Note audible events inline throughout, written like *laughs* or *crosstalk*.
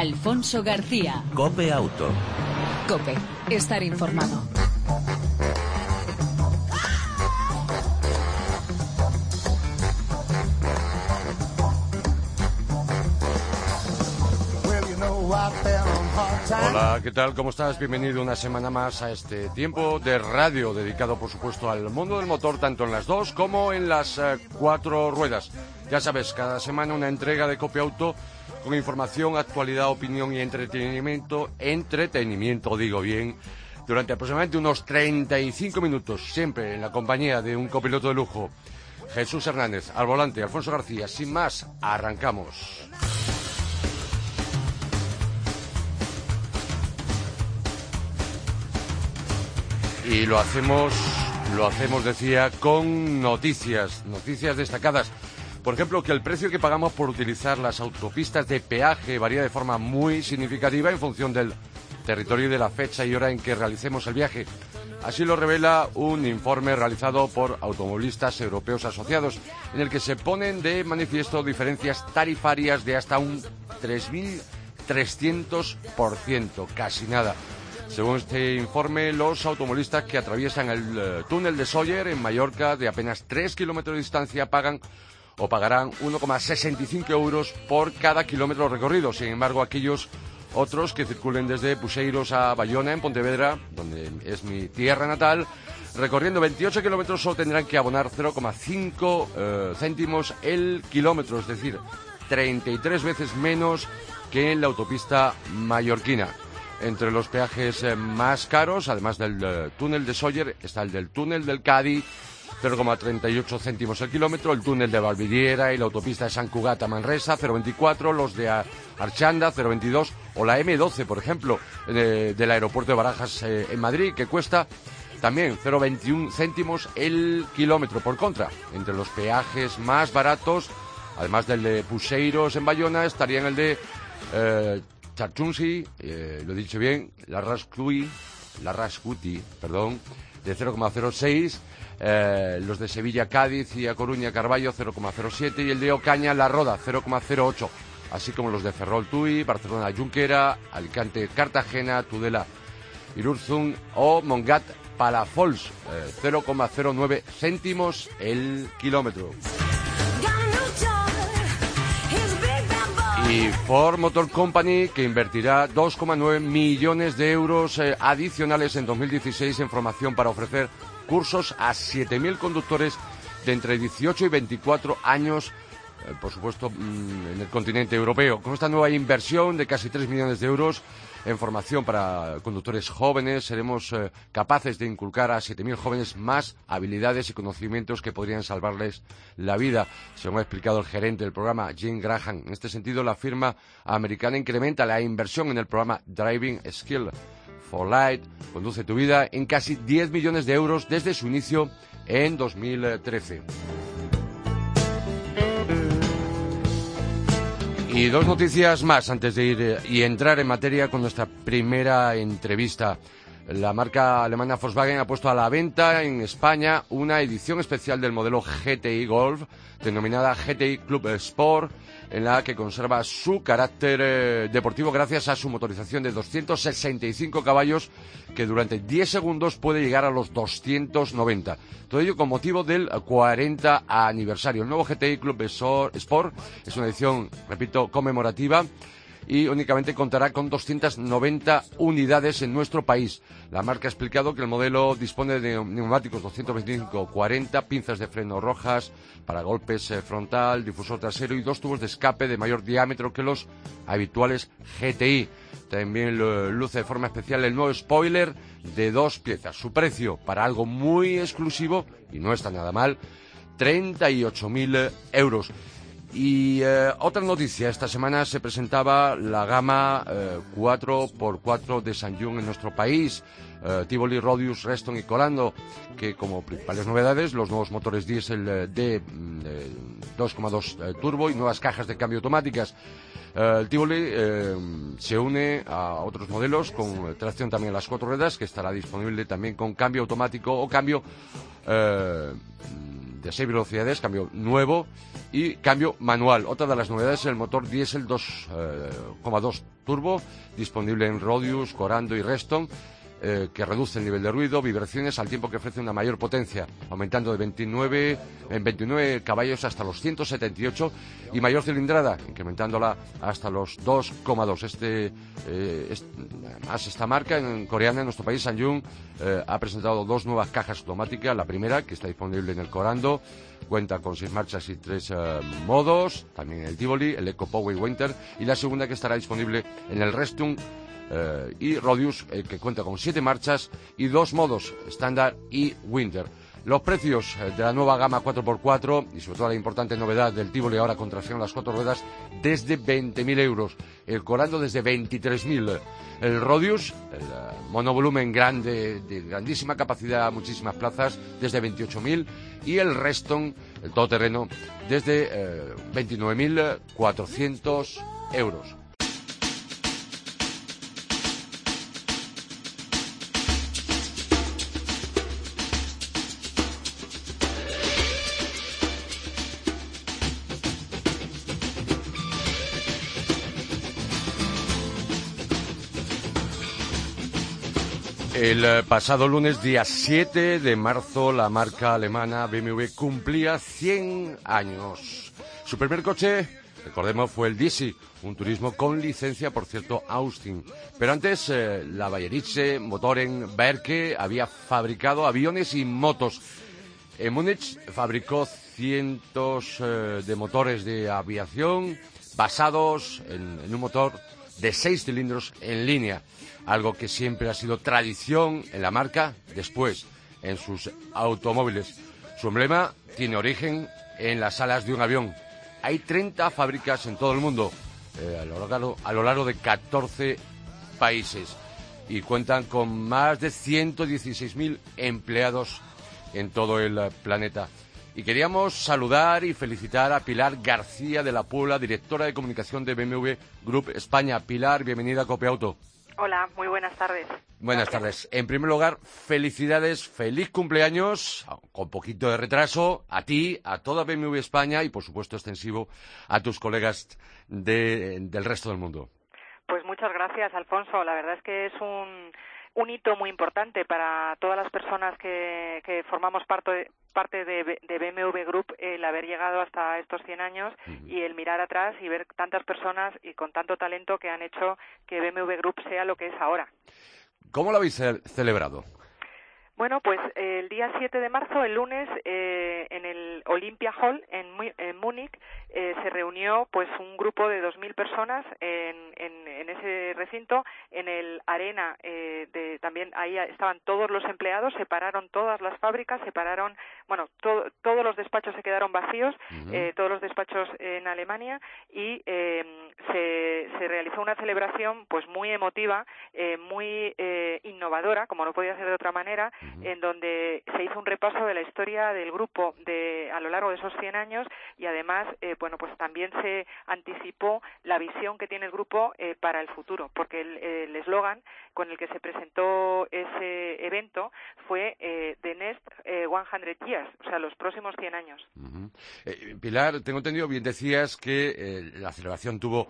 Alfonso García. Cope Auto. Cope, estar informado. Hola, ¿qué tal? ¿Cómo estás? Bienvenido una semana más a este tiempo de radio dedicado, por supuesto, al mundo del motor, tanto en las dos como en las eh, cuatro ruedas. Ya sabes, cada semana una entrega de Copia Auto con información, actualidad, opinión y entretenimiento. Entretenimiento, digo bien. Durante aproximadamente unos 35 minutos, siempre en la compañía de un copiloto de lujo. Jesús Hernández, al volante, Alfonso García. Sin más, arrancamos. Y lo hacemos, lo hacemos, decía, con noticias, noticias destacadas. Por ejemplo, que el precio que pagamos por utilizar las autopistas de peaje varía de forma muy significativa en función del territorio y de la fecha y hora en que realicemos el viaje. Así lo revela un informe realizado por automovilistas europeos asociados, en el que se ponen de manifiesto diferencias tarifarias de hasta un 3.300%, casi nada. Según este informe, los automovilistas que atraviesan el eh, túnel de Sawyer en Mallorca de apenas 3 kilómetros de distancia pagan o pagarán 1,65 euros por cada kilómetro recorrido. Sin embargo, aquellos otros que circulen desde Puseiros a Bayona, en Pontevedra, donde es mi tierra natal, recorriendo 28 kilómetros solo tendrán que abonar 0,5 eh, céntimos el kilómetro, es decir, 33 veces menos que en la autopista mallorquina. Entre los peajes eh, más caros, además del eh, túnel de Sawyer, está el del túnel del Cádiz, 0,38 céntimos el kilómetro, el túnel de Valvidiera y la autopista de San Cugat a Manresa, 0,24, los de Archanda, 0,22, o la M12, por ejemplo, del aeropuerto de Barajas eh, en Madrid, que cuesta también 0,21 céntimos el kilómetro. Por contra, entre los peajes más baratos, además del de Puseiros en Bayona, estarían el de Charchunsi, eh, lo he dicho bien, la Rascui, la Rascuti, perdón, de 0,06, eh, los de Sevilla, Cádiz y A Coruña, Carballo 0,07 y el de Ocaña, La Roda 0,08, así como los de Ferrol Tui, Barcelona, Junquera, Alicante, Cartagena, Tudela, Irurzun o Mongat, Palafols, 0,09 eh, céntimos el kilómetro. Y Ford Motor Company, que invertirá 2,9 millones de euros eh, adicionales en 2016 en formación para ofrecer cursos a 7.000 conductores de entre 18 y 24 años, eh, por supuesto, mm, en el continente europeo. Con esta nueva inversión de casi 3 millones de euros, en formación para conductores jóvenes. Seremos eh, capaces de inculcar a 7.000 jóvenes más habilidades y conocimientos que podrían salvarles la vida, según ha explicado el gerente del programa, Jim Graham. En este sentido, la firma americana incrementa la inversión en el programa Driving Skill for Light, Conduce tu vida, en casi 10 millones de euros desde su inicio en 2013. Y dos noticias más antes de ir eh, y entrar en materia con nuestra primera entrevista. La marca alemana Volkswagen ha puesto a la venta en España una edición especial del modelo GTI Golf, denominada GTI Club Sport, en la que conserva su carácter eh, deportivo gracias a su motorización de 265 caballos que durante 10 segundos puede llegar a los 290. Todo ello con motivo del 40 aniversario. El nuevo GTI Club Sport es una edición, repito, conmemorativa y únicamente contará con 290 unidades en nuestro país. La marca ha explicado que el modelo dispone de neumáticos 225-40, pinzas de freno rojas para golpes eh, frontal, difusor trasero y dos tubos de escape de mayor diámetro que los habituales GTI. También luce de forma especial el nuevo spoiler de dos piezas. Su precio para algo muy exclusivo, y no está nada mal, 38.000 euros. Y eh, otra noticia, esta semana se presentaba la gama 4x4 eh, de Sanjung en nuestro país, eh, Tivoli, Rodius, Reston y Colando, que como principales novedades, los nuevos motores diésel de 2,2 turbo y nuevas cajas de cambio automáticas. el Tivoli se une a otros modelos con tracción también a las cuatro ruedas, que estará disponible también con cambio automático o cambio de 6 velocidades, cambio nuevo y cambio manual. Otra de las novedades es el motor diésel 2,2 turbo, disponible en Rodius, Corando y Reston eh, que reduce el nivel de ruido, vibraciones, al tiempo que ofrece una mayor potencia, aumentando de 29, en 29 caballos hasta los 178 y mayor cilindrada, incrementándola hasta los 2,2. Este, eh, además, esta marca en coreana, en nuestro país, Sanyung, eh, ha presentado dos nuevas cajas automáticas. La primera, que está disponible en el Corando, cuenta con seis marchas y tres modos, también el Tivoli, el Eco Power Winter, y la segunda que estará disponible en el Restung eh, y Rodius, eh, que cuenta con siete marchas y dos modos, estándar y winter. Los precios eh, de la nueva gama 4x4 y sobre todo la importante novedad del Tivoli ahora con tracción a las cuatro ruedas desde 20.000 euros, el Corando desde 23.000, el Rodius, el monovolumen grande, de grandísima capacidad, muchísimas plazas, desde 28.000 y el Reston, el todoterreno, desde 29.400 euros. El eh, pasado lunes, día 7 de marzo, la marca alemana BMW cumplía 100 años. Su primer coche, recordemos, fue el DC, un turismo con licencia, por cierto, Austin. Pero antes, eh, la Bayeriche Motoren Berke había fabricado aviones y motos. En Múnich fabricó cientos eh, de motores de aviación basados en un motor de seis cilindros en línea algo que siempre ha sido tradición en la marca, después en sus automóviles. Su emblema tiene origen en las alas de un avión. Hay 30 fábricas en todo el mundo, eh, a, lo largo, a lo largo de 14 países, y cuentan con más de 116.000 empleados en todo el planeta. Y queríamos saludar y felicitar a Pilar García de la Puebla, directora de comunicación de BMW Group España. Pilar, bienvenida a Copiauto. Hola, muy buenas tardes. Buenas tardes. En primer lugar, felicidades, feliz cumpleaños, con poquito de retraso, a ti, a toda BMW España y, por supuesto, extensivo a tus colegas del resto del mundo. Pues muchas gracias, Alfonso. La verdad es que es un, un hito muy importante para todas las personas que, que formamos parte, parte de, de, BMW Group el haber llegado hasta estos 100 años y el mirar atrás y ver tantas personas y con tanto talento que han hecho que BMW Group sea lo que es ahora. ¿Cómo lo habéis celebrado? Bueno, pues el día 7 de marzo, el lunes, eh, en el Olympia Hall en, en Múnich, eh, se reunió pues un grupo de 2.000 personas en, en, en, ese recinto, en el arena, eh, de, también ahí estaban todos los empleados, separaron todas las fábricas, separaron, bueno, todos los despachos se quedaron vacíos, eh, todos los despachos en Alemania y eh, se, se realizó una celebración pues muy emotiva, eh, muy eh, innovadora, como no podía ser de otra manera, en donde se hizo un repaso de la historia del grupo de, a lo largo de esos 100 años y además, eh, bueno, pues también se anticipó la visión que tiene el grupo eh, para el futuro, porque el eslogan con el que se presentó ese evento fue eh, The Next 100 Years, o sea, los próximos 100 años. Pilar, tengo entendido, bien decías que la celebración tuvo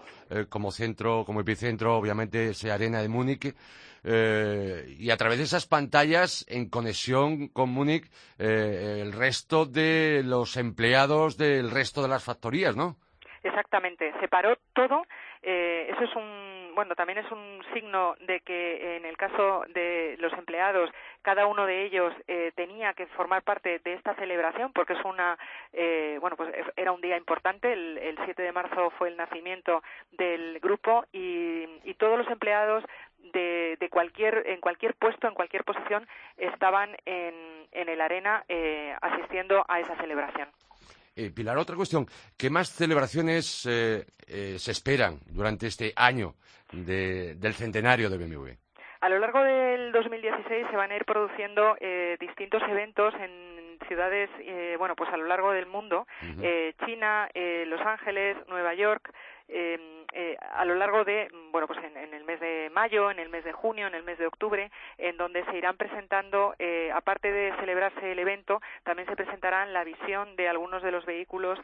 como centro, como epicentro, obviamente, esa arena de Múnich. Eh, y a través de esas pantallas, en conexión con Múnich, eh, el resto de los empleados del resto de las factorías, ¿no? Exactamente, se paró todo. Eh, eso es un, bueno, también es un signo de que en el caso de los empleados, cada uno de ellos eh, tenía que formar parte de esta celebración porque es una, eh, bueno, pues era un día importante. El, el 7 de marzo fue el nacimiento del grupo y, y todos los empleados de, de, cualquier en cualquier puesto en cualquier posición estaban en, en el arena eh, asistiendo a esa celebración. Eh, Pilar otra cuestión. Qué más celebraciones eh, eh, se esperan durante este año de, del centenario de BMW a lo largo del 2016 se van a ir produciendo eh, distintos eventos en ciudades, eh, bueno, pues a lo largo del mundo, uh -huh. eh, China, eh, Los Ángeles, Nueva York, eh, eh, a lo largo de, bueno, pues en, el mes de mayo, en el mes de junio, en el mes de octubre, en donde se irán presentando, eh, aparte de celebrarse el evento, también se presentarán la visión de algunos de los vehículos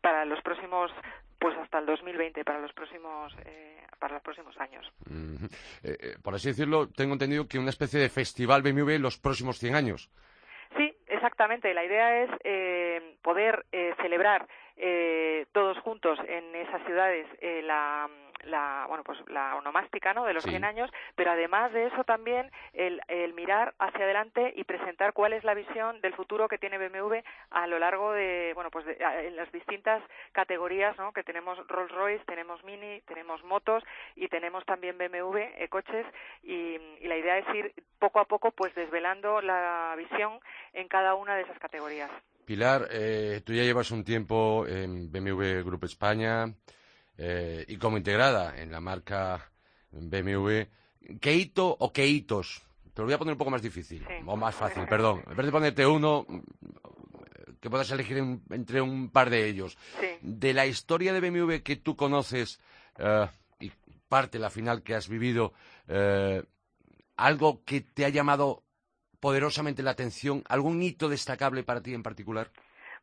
para los próximos pues hasta el 2020 para los próximos para los próximos años. por así decirlo, tengo entendido que una especie de festival BMW en los próximos 100 años. Sí, exactamente. La idea es eh, poder eh, celebrar eh, todos juntos en esas ciudades la la bueno pues la onomástica no de los 100 años pero además de eso también el, el, mirar hacia adelante y presentar cuál es la visión del futuro que tiene BMW a lo largo de bueno pues de, en las distintas categorías no que tenemos Rolls Royce tenemos Mini tenemos motos y tenemos también BMW eh, coches y, y la idea es ir poco a poco pues desvelando la visión en cada una de esas categorías Pilar, eh, tú ya llevas un tiempo en BMW Group España, eh, y como integrada en la marca BMW, ¿qué hito o qué hitos? Te lo voy a poner un poco más difícil, o más fácil, perdón. En vez de ponerte uno, que puedas elegir entre un par de ellos. De la historia de BMW que tú conoces eh, y parte, la final que has vivido, eh, algo que te ha llamado poderosamente la atención, algún hito destacable para ti en particular?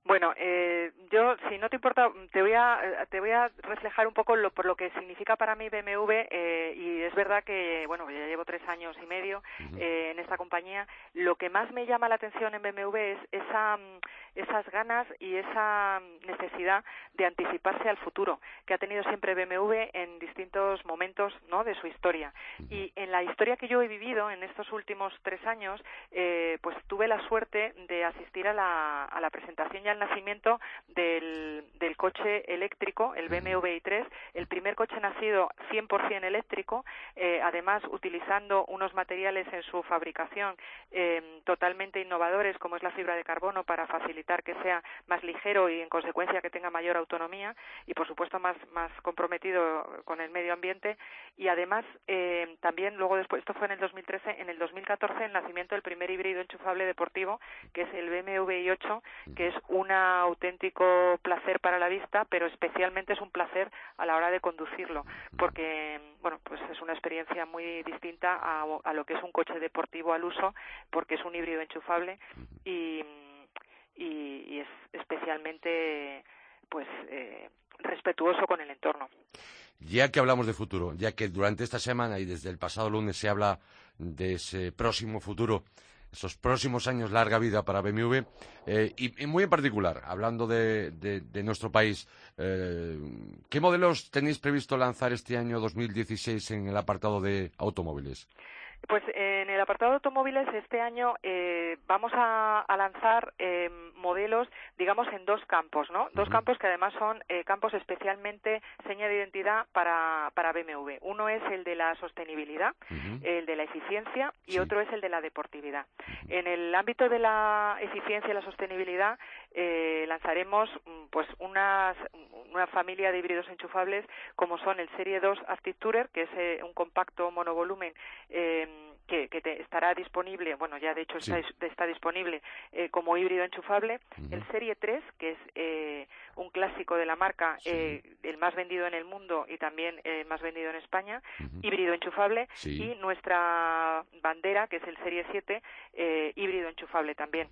Bueno, eh, yo, si no te importa, te voy a, te voy a reflejar un poco lo, por lo que significa para mí BMW eh, y es verdad que, bueno, ya llevo tres años y medio eh, en esta compañía. Lo que más me llama la atención en BMW es esa, esas ganas y esa necesidad de anticiparse al futuro que ha tenido siempre BMW en distintos momentos, ¿no? De su historia. Y en la historia que yo he vivido en estos últimos tres años, eh, pues tuve la suerte de asistir a la, a la presentación al nacimiento del, del coche eléctrico, el BMW i3, el primer coche nacido 100% eléctrico, eh, además utilizando unos materiales en su fabricación eh, totalmente innovadores como es la fibra de carbono para facilitar que sea más ligero y en consecuencia que tenga mayor autonomía y por supuesto más, más comprometido con el medio ambiente. Y además eh, también luego después, esto fue en el 2013, en el 2014 el nacimiento del primer híbrido enchufable deportivo que es el BMW i8 que es un un auténtico placer para la vista, pero especialmente es un placer a la hora de conducirlo, porque bueno, pues es una experiencia muy distinta a, lo que es un coche deportivo al uso, porque es un híbrido enchufable y, es especialmente pues eh, respetuoso con el entorno. Ya que hablamos de futuro, ya que durante esta semana y desde el pasado lunes se habla de ese próximo futuro, esos próximos años larga vida para BMW eh, y, muy en particular, hablando de, nuestro país, eh, ¿qué modelos tenéis previsto lanzar este año 2016 en el apartado de automóviles? Pues en el apartado de automóviles este año eh, vamos a, lanzar eh, modelos, digamos, en dos campos, ¿no? Dos campos que además son eh, campos especialmente seña de identidad para, para BMW. Uno es el de la sostenibilidad, el de la eficiencia y otro es el de la deportividad. En el ámbito de la eficiencia y la sostenibilidad lanzaremos mm, pues una familia de híbridos enchufables como son el Serie 2 Active Tourer, que es un compacto monovolumen que, estará disponible, bueno, ya de hecho está, disponible eh, como híbrido enchufable, el Serie 3, que es eh, un clásico de la marca, eh, el más vendido en el mundo y también el más vendido en España, híbrido enchufable, y nuestra bandera, que es el Serie 7, híbrido enchufable también.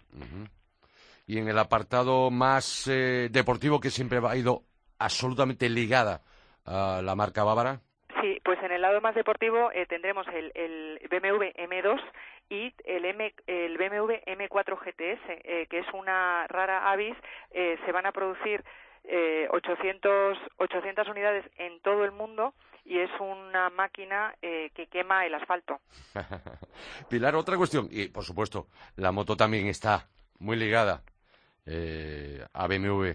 Y en el apartado más deportivo, que siempre ha ido absolutamente ligada a la marca bávara. Sí, pues en el lado más deportivo eh, tendremos el, el, BMW M2 y el, M, el BMW M4 GTS, eh, que es una rara avis. Eh, se van a producir 800, 800 unidades en todo el mundo y es una máquina que quema el asfalto. *laughs* Pilar, otra cuestión, y por supuesto, la moto también está muy ligada a BMW.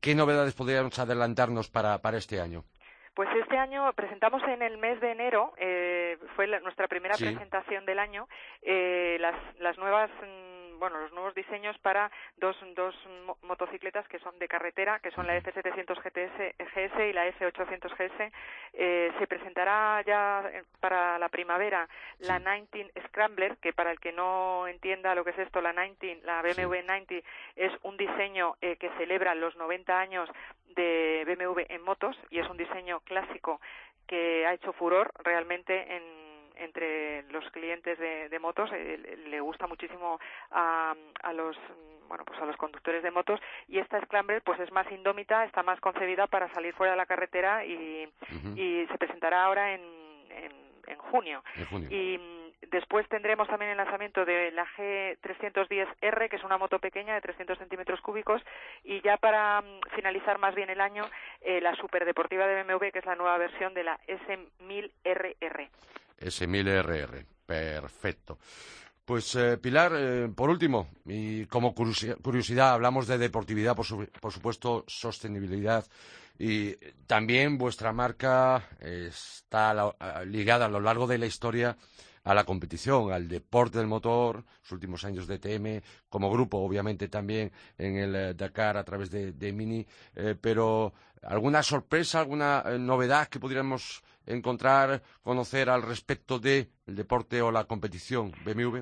¿Qué, novedades podríamos adelantarnos para este año? Pues este año presentamos en el mes de enero, eh, fue nuestra primera presentación del año, eh, las, las nuevas mm, bueno, los nuevos diseños para dos, dos motocicletas que son de carretera, que son la F700 GTS, GS y la F800 GS. Eh, se presentará ya para la primavera la 19 Scrambler, que para el que no entienda lo que es esto, la 19, la BMW 90 es un diseño eh, que celebra los 90 años de BMW en motos y es un diseño clásico que ha hecho furor realmente en entre los clientes de, motos eh, le gusta muchísimo a, a los bueno pues a los conductores de motos y esta Scrambler pues es más indómita está más concebida para salir fuera de la carretera y, y se presentará ahora en, en, junio. y Después tendremos también el lanzamiento de la G310R, que es una moto pequeña de 300 centímetros cúbicos, y ya para mm, finalizar más bien el año, eh, la superdeportiva de BMW, que es la nueva versión de la S1000RR. S1000RR, perfecto. Pues eh, Pilar, eh, por último, y como curiosidad, hablamos de deportividad, por, por, supuesto, sostenibilidad, y también vuestra marca está ligada a lo largo de la historia a la competición, al deporte del motor, los últimos años de TM, como grupo, obviamente también en el eh, Dakar a través de, Mini, eh, pero ¿alguna sorpresa, alguna eh, novedad que pudiéramos encontrar, conocer al respecto del deporte o la competición BMW?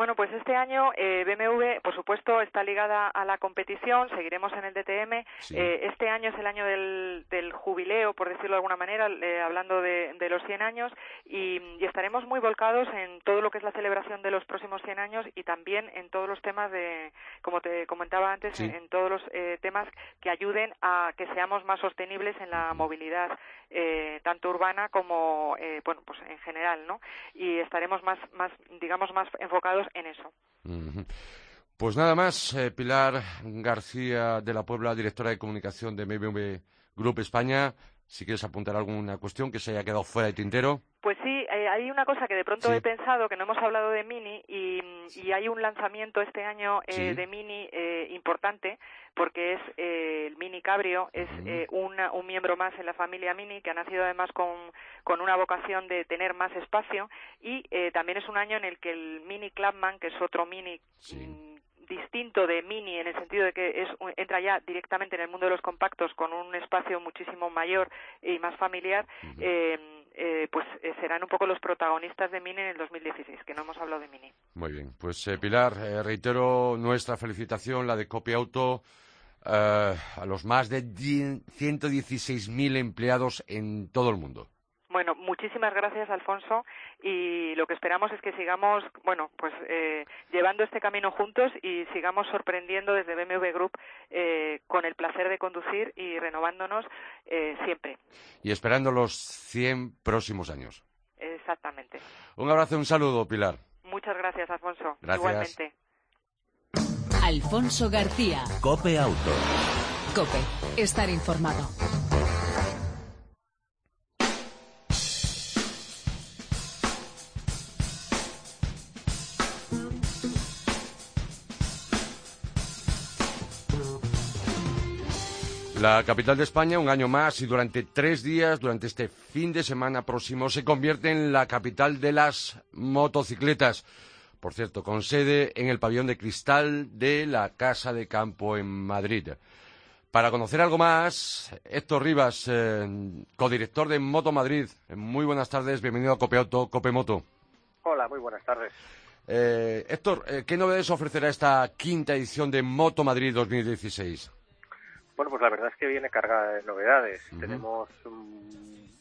Bueno, pues este año eh, BMW, por supuesto, está ligada a la competición, seguiremos en el DTM. Eh, este año es el año del, jubileo, por decirlo de alguna manera, eh, hablando de, los 100 años, y, estaremos muy volcados en todo lo que es la celebración de los próximos 100 años y también en todos los temas de, como te comentaba antes, en, todos los temas que ayuden a que seamos más sostenibles en la movilidad, tanto urbana como, bueno, pues en general, ¿no? Y estaremos más, más, digamos, más enfocados en eso. Pues nada más, eh, Pilar García de la Puebla, directora de comunicación de BMW Group España. Si quieres apuntar alguna cuestión que se haya quedado fuera de tintero. Pues sí, eh, hay una cosa que de pronto he pensado, que no hemos hablado de Mini, y, hay un lanzamiento este año eh, de Mini eh, importante, porque es el Mini Cabrio, es un miembro más en la familia Mini, que ha nacido además con, con una vocación de tener más espacio, y también es un año en el que el Mini Clubman, que es otro Mini... distinto de Mini en el sentido de que es, entra ya directamente en el mundo de los compactos con un espacio muchísimo mayor y más familiar, eh, pues eh, serán un poco los protagonistas de Mini en el 2016, que no hemos hablado de Mini. Muy bien, pues eh, Pilar, reitero nuestra felicitación, la de Copia Auto, a los más de 116.000 empleados en todo el mundo. Bueno, muchísimas gracias, Alfonso, y lo que esperamos es que sigamos, bueno, pues eh, llevando este camino juntos y sigamos sorprendiendo desde BMW Group eh, con el placer de conducir y renovándonos eh, siempre. Y esperando los 100 próximos años. Exactamente. Un abrazo y un saludo, Pilar. Muchas gracias, Alfonso. Gracias. Igualmente. Alfonso García. Cope Auto. Cope. Estar informado. La capital de España, un año más y durante tres días, durante este fin de semana próximo, se convierte en la capital de las motocicletas. Por cierto, con sede en el pabellón de cristal de la Casa de Campo en Madrid. Para conocer algo más, Héctor Rivas, eh, codirector de Moto Madrid. Muy buenas tardes, bienvenido a Copeauto, Copemoto. Hola, muy buenas tardes. Eh, Héctor, eh, ¿qué novedades ofrecerá esta quinta edición de Moto Madrid 2016? Bueno, pues la verdad es que viene cargada de novedades. Tenemos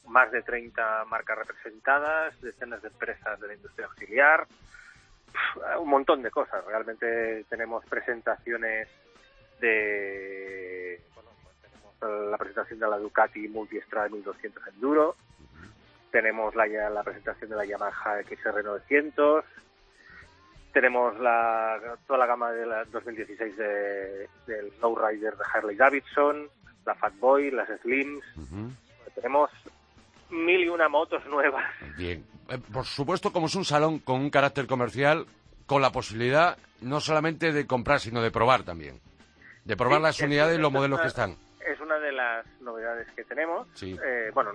más de 30 marcas representadas, decenas de empresas de la industria auxiliar, un montón de cosas. Realmente tenemos presentaciones de... Bueno, pues tenemos la presentación de la Ducati Multistrada 1200 Enduro, tenemos la, la presentación de la Yamaha XR 900, tenemos la, toda la gama de la 2016 de, del Rider de Harley Davidson, la Fat Boy, las Slims. Tenemos mil y una motos nuevas. Bien. Eh, por supuesto, como es un salón con un carácter comercial, con la posibilidad no solamente de comprar, sino de probar también. De probar las unidades y los modelos que están. Es una de las novedades que tenemos. Sí. Eh, bueno,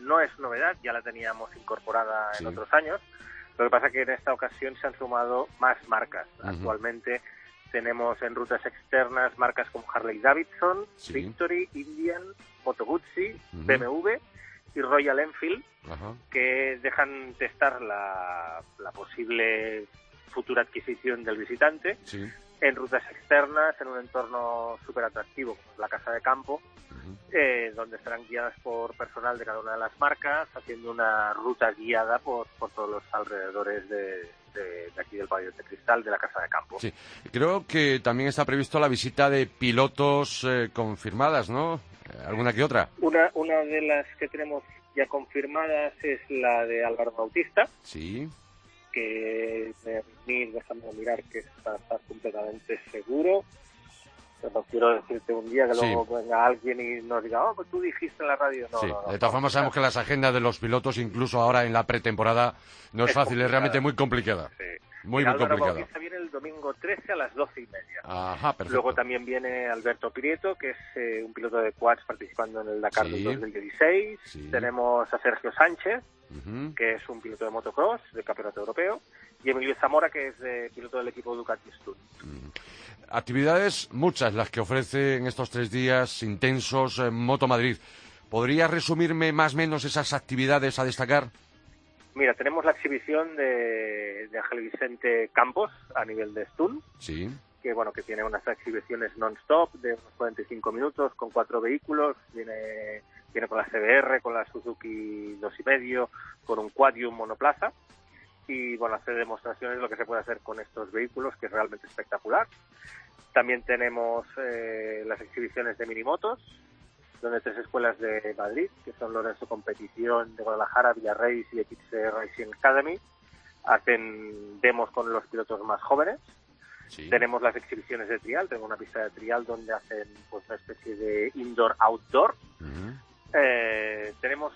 no es novedad, ya la teníamos incorporada en otros años Lo que pasa es que en esta ocasión se han sumado más marcas. Actualmente tenemos en rutas externas marcas como Harley Davidson, Sí. Victory, Indian, Moto Guzzi. BMW y Royal Enfield que dejan testar la, la posible futura adquisición del visitante Sí. En rutas externas, en un entorno súper atractivo como es la casa de campo, eh, donde estarán guiadas por personal de cada una de las marcas, haciendo una ruta guiada por, por todos los alrededores de, de- de aquí del pabellón de cristal de la casa de campo. Sí. Creo que también está previsto la visita de pilotos eh, confirmadas, ¿no? Eh, ¿Alguna que otra? Una, una de las que tenemos ya confirmadas es la de Álvaro Bautista, Sí. Que eh, ni déjame mirar que está, está completamente seguro. No quiero decirte un día que Sí. luego venga alguien y nos diga, oh, pues tú dijiste en la radio. No, sí. no, no, de todas formas, sabemos que las agendas de los pilotos, incluso ahora en la pretemporada, no es, Es fácil, es complicada. realmente muy complicada. Sí. Muy, muy complicada. Viene domingo 13 a las 12 y media. Ajá, perfecto. Luego también viene Alberto Prieto, que es eh, un piloto de quads participando en el Dakar Sí. del 2016. Sí. Tenemos a Sergio Sánchez, que es un piloto de motocross, de campeonato europeo. Y Emilio Zamora, que es de piloto del equipo Ducati Stun. Actividades muchas las que ofrece en estos tres días intensos en Moto Madrid. ¿Podrías resumirme más o menos esas actividades a destacar? Mira, tenemos la exhibición de, de Ángel Vicente Campos a nivel de Stun, Sí. que bueno, que tiene unas exhibiciones non-stop de unos 45 minutos con cuatro vehículos, viene, viene con la CBR, con la Suzuki dos y medio, con un quad y un monoplaza, y bueno, hace demostraciones de lo que se puede hacer con estos vehículos, que es realmente espectacular. También tenemos eh, las exhibiciones de minimotos, donde tres escuelas de Madrid, que son Lorenzo Competición de Guadalajara, Villarreal y XC Racing Academy, hacen demos con los pilotos más jóvenes. sí. Tenemos las exhibiciones de trial, tengo una pista de trial donde hacen pues una especie de indoor-outdoor. Eh, tenemos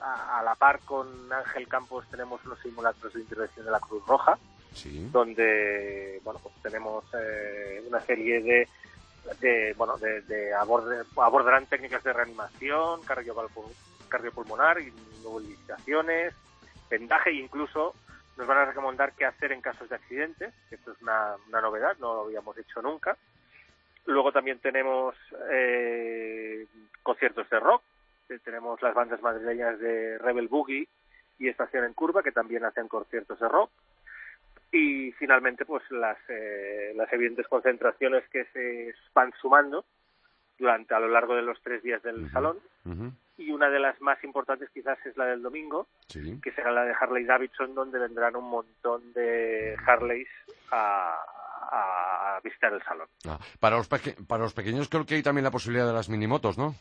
a, a la par con Ángel Campos tenemos unos simulacros de intervención de la Cruz Roja, Sí. donde bueno pues tenemos eh, una serie de, de bueno de, de aborde- abordarán técnicas de reanimación, cardiopulmo- cardiopulmonar, inmovilizaciones, vendaje e incluso nos van a recomendar qué hacer en casos de accidentes, que esto es una, una novedad, no lo habíamos hecho nunca. Luego también tenemos eh, conciertos de rock, eh, tenemos las bandas madrileñas de Rebel Boogie y Estación en Curva, que también hacen conciertos de rock. Y finalmente, pues las, eh, las evidentes concentraciones que se van sumando durante a lo largo de los tres días del salón. Y una de las más importantes quizás es la del domingo, Sí. que será la de Harley Davidson, donde vendrán un montón de Harleys a, a visitar el salón. Ah, para, los para los pequeños creo que hay también la posibilidad de las minimotos, ¿no?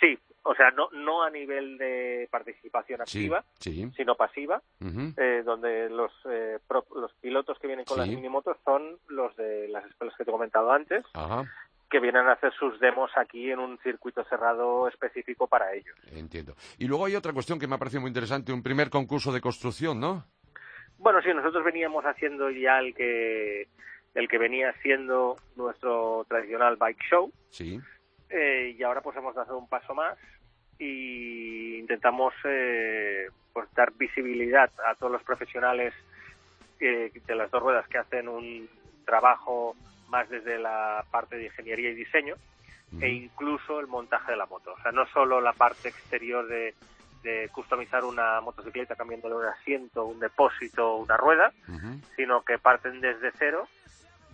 Sí, o sea, no, no a nivel de participación activa, Sí. sino pasiva, eh, donde los, eh, pro- los pilotos que vienen con Sí. las minimotos son los de las escuelas que te he comentado antes, Ajá. que vienen a hacer sus demos aquí en un circuito cerrado específico para ellos. Entiendo. Y luego hay otra cuestión que me ha parecido muy interesante, un primer concurso de construcción, ¿no? Bueno, sí, nosotros veníamos haciendo ya el que el que venía siendo nuestro tradicional bike show Sí. eh, y ahora pues hemos dado un paso más y intentamos eh, pues dar visibilidad a todos los profesionales eh, de las dos ruedas que hacen un trabajo más desde la parte de ingeniería y diseño e incluso el montaje de la moto. O sea, no solo la parte exterior de, de customizar una motocicleta cambiándole un asiento, un depósito, una rueda, sino que parten desde cero,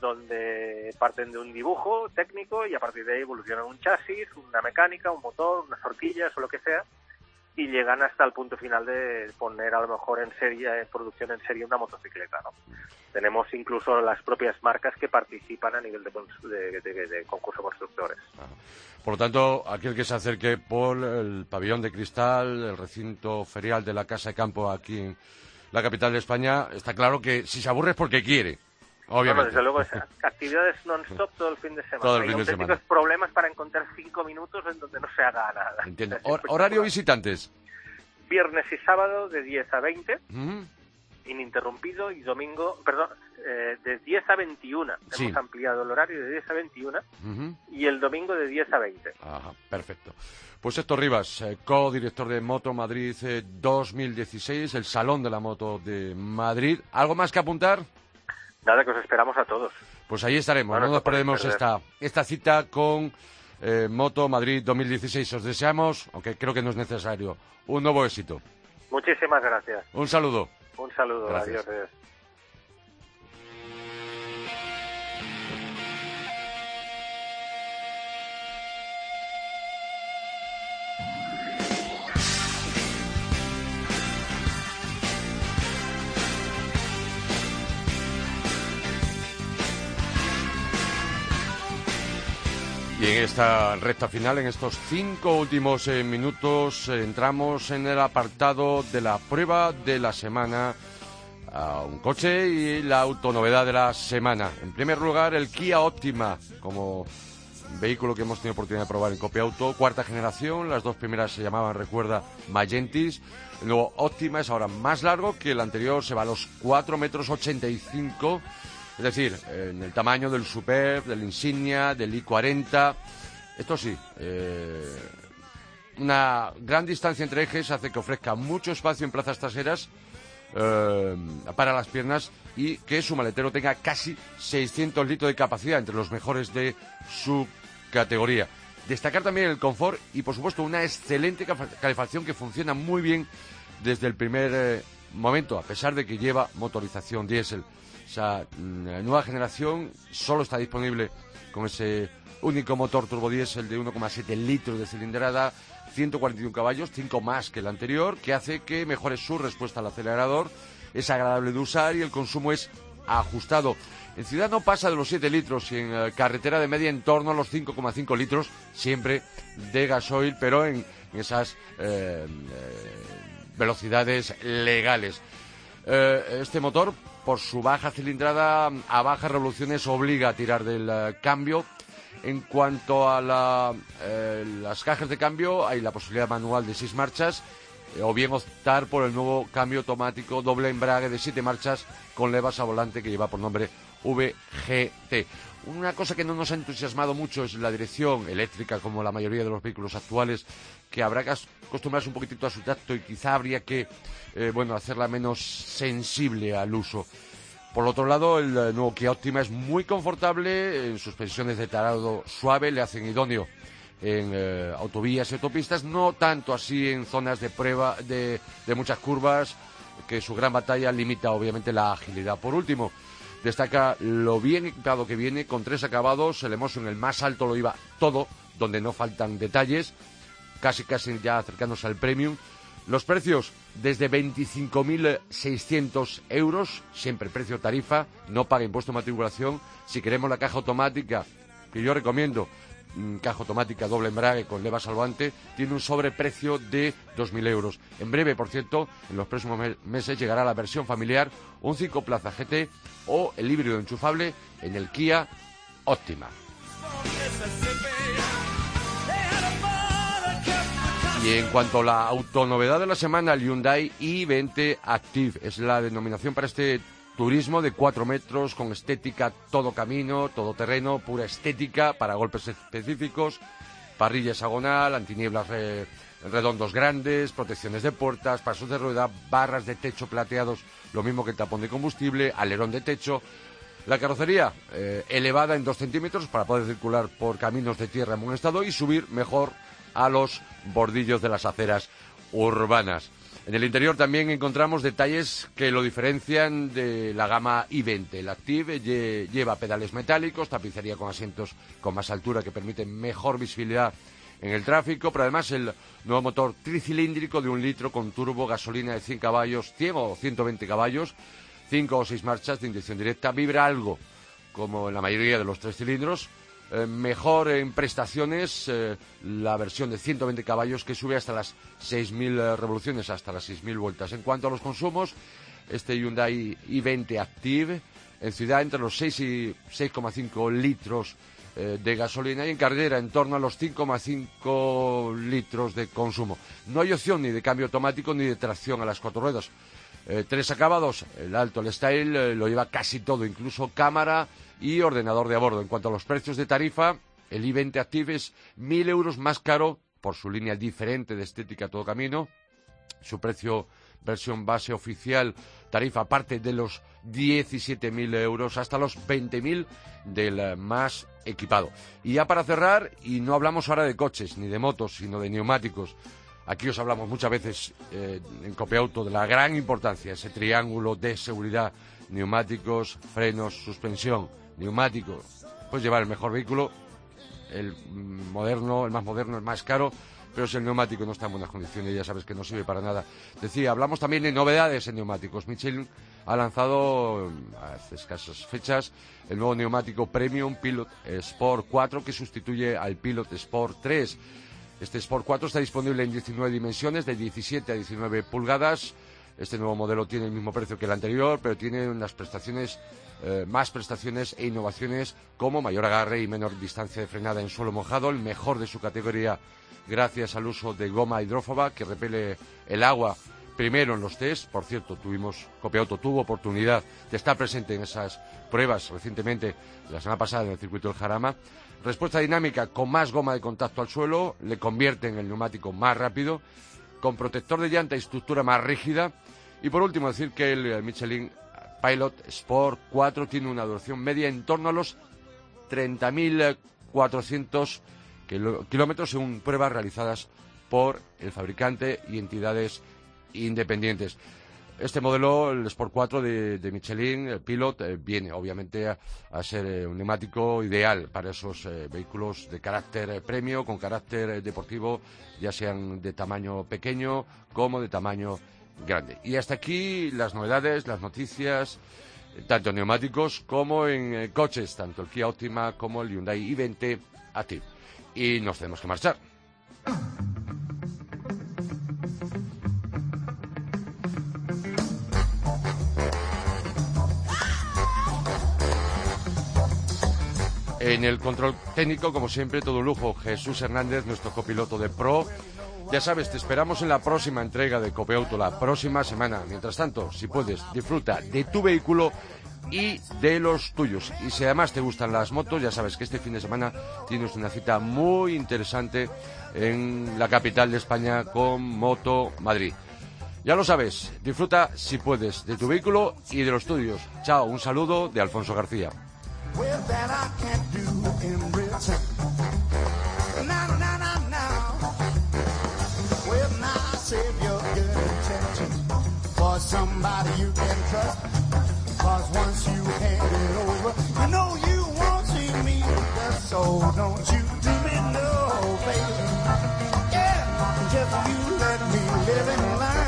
donde parten de un dibujo técnico y a partir de ahí evolucionan un chasis, una mecánica, un motor, unas horquillas o lo que sea, y llegan hasta el punto final de poner a lo mejor en serie, en producción en serie una motocicleta, ¿no? Tenemos incluso las propias marcas que participan a nivel de, de, de- concurso constructores. Por lo tanto, aquel que se acerque por el pabellón de cristal, el recinto ferial de la Casa de Campo aquí en la capital de España, está claro que si se aburre es porque quiere, obviamente. desde luego, es *laughs* actividades non-stop todo el fin de semana. Todo el fin de semana. problemas para encontrar cinco minutos en donde no se haga nada. Entiendo. *laughs* Hor- horario visitantes. Viernes y sábado de 10 a 20 Ujú. ininterrumpido y domingo, perdón, eh, de 10 a 21. Sí. Hemos ampliado el horario de 10 a 21 Ujú. y el domingo de 10 a 20. Ajá, perfecto. Pues Héctor Rivas, eh, co-director de Moto Madrid eh, 2016, el Salón de la Moto de Madrid. ¿Algo más que apuntar? Nada, que os esperamos a todos. Pues ahí estaremos, no nos perdemos esta, esta cita con eh, Moto Madrid 2016. Os deseamos, aunque creo que no es necesario, un nuevo éxito. Muchísimas gracias. Un saludo. Un saludo. Gracias. Adiós. adiós. En esta recta final, en estos cinco últimos eh, minutos, eh, entramos en el apartado de la prueba de la semana a un coche y la autonovedad de la semana. En primer lugar, el Kia Optima, como vehículo que hemos tenido oportunidad de probar en Copia Auto, cuarta generación, las dos primeras se llamaban, recuerda, Magentis. El nuevo Optima es ahora más largo que el anterior, se va a los 4 metros 85 es decir, en el tamaño del Superb, del Insignia, del i40. Esto sí, eh, una gran distancia entre ejes hace que ofrezca mucho espacio en plazas traseras eh, para las piernas y que su maletero tenga casi 600 litros de capacidad, entre los mejores de su categoría. Destacar también el confort y, por supuesto, una excelente calefacción que funciona muy bien desde el primer eh, momento, a pesar de que lleva motorización diésel. Esa mm, nueva generación solo está disponible con ese único motor turbodiesel de 1,7 litros de cilindrada, 141 caballos, 5 más que el anterior, que hace que mejore su respuesta al acelerador. Es agradable de usar y el consumo es ajustado. En ciudad no pasa de los 7 litros y en eh, carretera de media en torno a los 5,5 litros, siempre de gasoil, pero en, esas eh, eh, velocidades legales. Este motor, por su baja cilindrada a bajas revoluciones, obliga a tirar del eh, cambio. En cuanto a eh, las cajas de cambio, hay la posibilidad manual de seis marchas eh, o bien optar por el nuevo cambio automático doble embrague de siete marchas con levas a volante que lleva por nombre VGT. Una cosa que no nos ha entusiasmado mucho es la dirección eléctrica, como la mayoría de los vehículos actuales, que habrá que acostumbrarse un poquitito a su tacto y quizá habría que, eh, bueno, hacerla menos sensible al uso. Por otro lado, el eh, nuevo Kia Optima es muy confortable, en suspensiones de tarado suave le hacen idóneo en eh, autovías y autopistas, no tanto así en zonas de prueba de, de muchas curvas, que su gran batalla limita obviamente la agilidad. Por último, destaca lo bien equipado que viene, con tres acabados, el Emotion, el más alto lo iba todo, donde no faltan detalles, casi casi ya acercándose al premium. Los precios desde 25.600 euros, siempre precio tarifa, no paga impuesto de matriculación. Si queremos la caja automática, que yo recomiendo, caja automática doble embrague con leva salvante, tiene un sobreprecio de 2.000 euros. En breve, por cierto, en los próximos me- meses llegará la versión familiar, un 5 Plaza GT o el híbrido enchufable en el Kia Optima. Y en cuanto a la autonovedad de la semana, el Hyundai i20 Active es la denominación para este turismo de 4 metros con estética todo camino, todo terreno, pura estética para golpes específicos, parrilla hexagonal, antinieblas re- redondos grandes, protecciones de puertas, pasos de rueda, barras de techo plateados, lo mismo que el tapón de combustible, alerón de techo, la carrocería eh, elevada en 2 centímetros para poder circular por caminos de tierra en buen estado y subir mejor a los bordillos de las aceras urbanas. En el interior también encontramos detalles que lo diferencian de la gama i20. El Active lle- lleva pedales metálicos, tapicería con asientos con más altura que permiten mejor visibilidad en el tráfico, pero además el nuevo motor tricilíndrico de un litro con turbo, gasolina de 100 caballos, 100 o 120 caballos, 5 o 6 marchas de inyección directa, vibra algo como en la mayoría de los tres cilindros. Eh, mejor en prestaciones eh, la versión de 120 caballos que sube hasta las 6.000 eh, revoluciones, hasta las 6.000 vueltas. En cuanto a los consumos, este Hyundai i20 Active en ciudad entre los 6 y 6,5 litros de gasolina y en carretera en torno a los 5,5 litros de consumo. No hay opción ni de cambio automático ni de tracción a las cuatro ruedas. Eh, tres acabados, el alto, el style, eh, lo lleva casi todo, incluso cámara y ordenador de a bordo. En cuanto a los precios de tarifa, el i20 Active es mil euros más caro por su línea diferente de estética todo camino. Su precio versión base oficial, tarifa aparte de los 17.000 euros hasta los 20.000 del eh, más equipado. Y ya para cerrar, y no hablamos ahora de coches ni de motos, sino de neumáticos. Aquí os hablamos muchas veces eh, en Copiauto de la gran importancia, ese triángulo de seguridad, neumáticos, frenos, suspensión, neumáticos. Puedes llevar el mejor vehículo, el moderno, el más moderno, el más caro, pero si el neumático no está en buenas condiciones, ya sabes que no sirve para nada. Decía, hablamos también de novedades en neumáticos. Michelin ha lanzado hace escasas fechas el nuevo neumático Premium Pilot Sport 4 que sustituye al Pilot Sport 3. Este Sport 4 está disponible en 19 dimensiones, de 17 a 19 pulgadas. Este nuevo modelo tiene el mismo precio que el anterior, pero tiene unas prestaciones, eh, más prestaciones e innovaciones como mayor agarre y menor distancia de frenada en suelo mojado, el mejor de su categoría gracias al uso de goma hidrófoba que repele el agua primero en los test. Por cierto, tuvimos, Copiauto tuvo oportunidad de estar presente en esas pruebas recientemente, la semana pasada en el circuito del Jarama. Respuesta dinámica con más goma de contacto al suelo, le convierte en el neumático más rápido, con protector de llanta y estructura más rígida. Y por último, decir que el Michelin Pilot Sport 4 tiene una duración media en torno a los 30.400 kilómetros según pruebas realizadas por el fabricante y entidades independientes. Este modelo, el Sport 4 de, Michelin, el Pilot, eh, viene obviamente a, ser eh, un neumático ideal para esos eh, vehículos de carácter premio, con carácter deportivo, ya sean de tamaño pequeño como de tamaño grande. Y hasta aquí las novedades, las noticias, tanto en neumáticos como en coches, tanto el Kia Optima como el Hyundai i20 Active. Y nos tenemos que marchar. En el control técnico, como siempre, todo lujo. Jesús Hernández, nuestro copiloto de Pro. Ya sabes, te esperamos en la próxima entrega de Copiauto, la próxima semana. Mientras tanto, si puedes, disfruta de tu vehículo y de los tuyos. Y si además te gustan las motos, ya sabes que este fin de semana tienes una cita muy interesante en la capital de España con Moto Madrid. Ya lo sabes, disfruta si puedes de tu vehículo y de los tuyos. Chao, un saludo de Alfonso García. well, that I can't do in return. Now, now, now, now. Well, now save your good intention for somebody you can trust. Cause once you hand it over, I know you won't see me just so don't you do me no favor. Yeah, just you let me live in learn.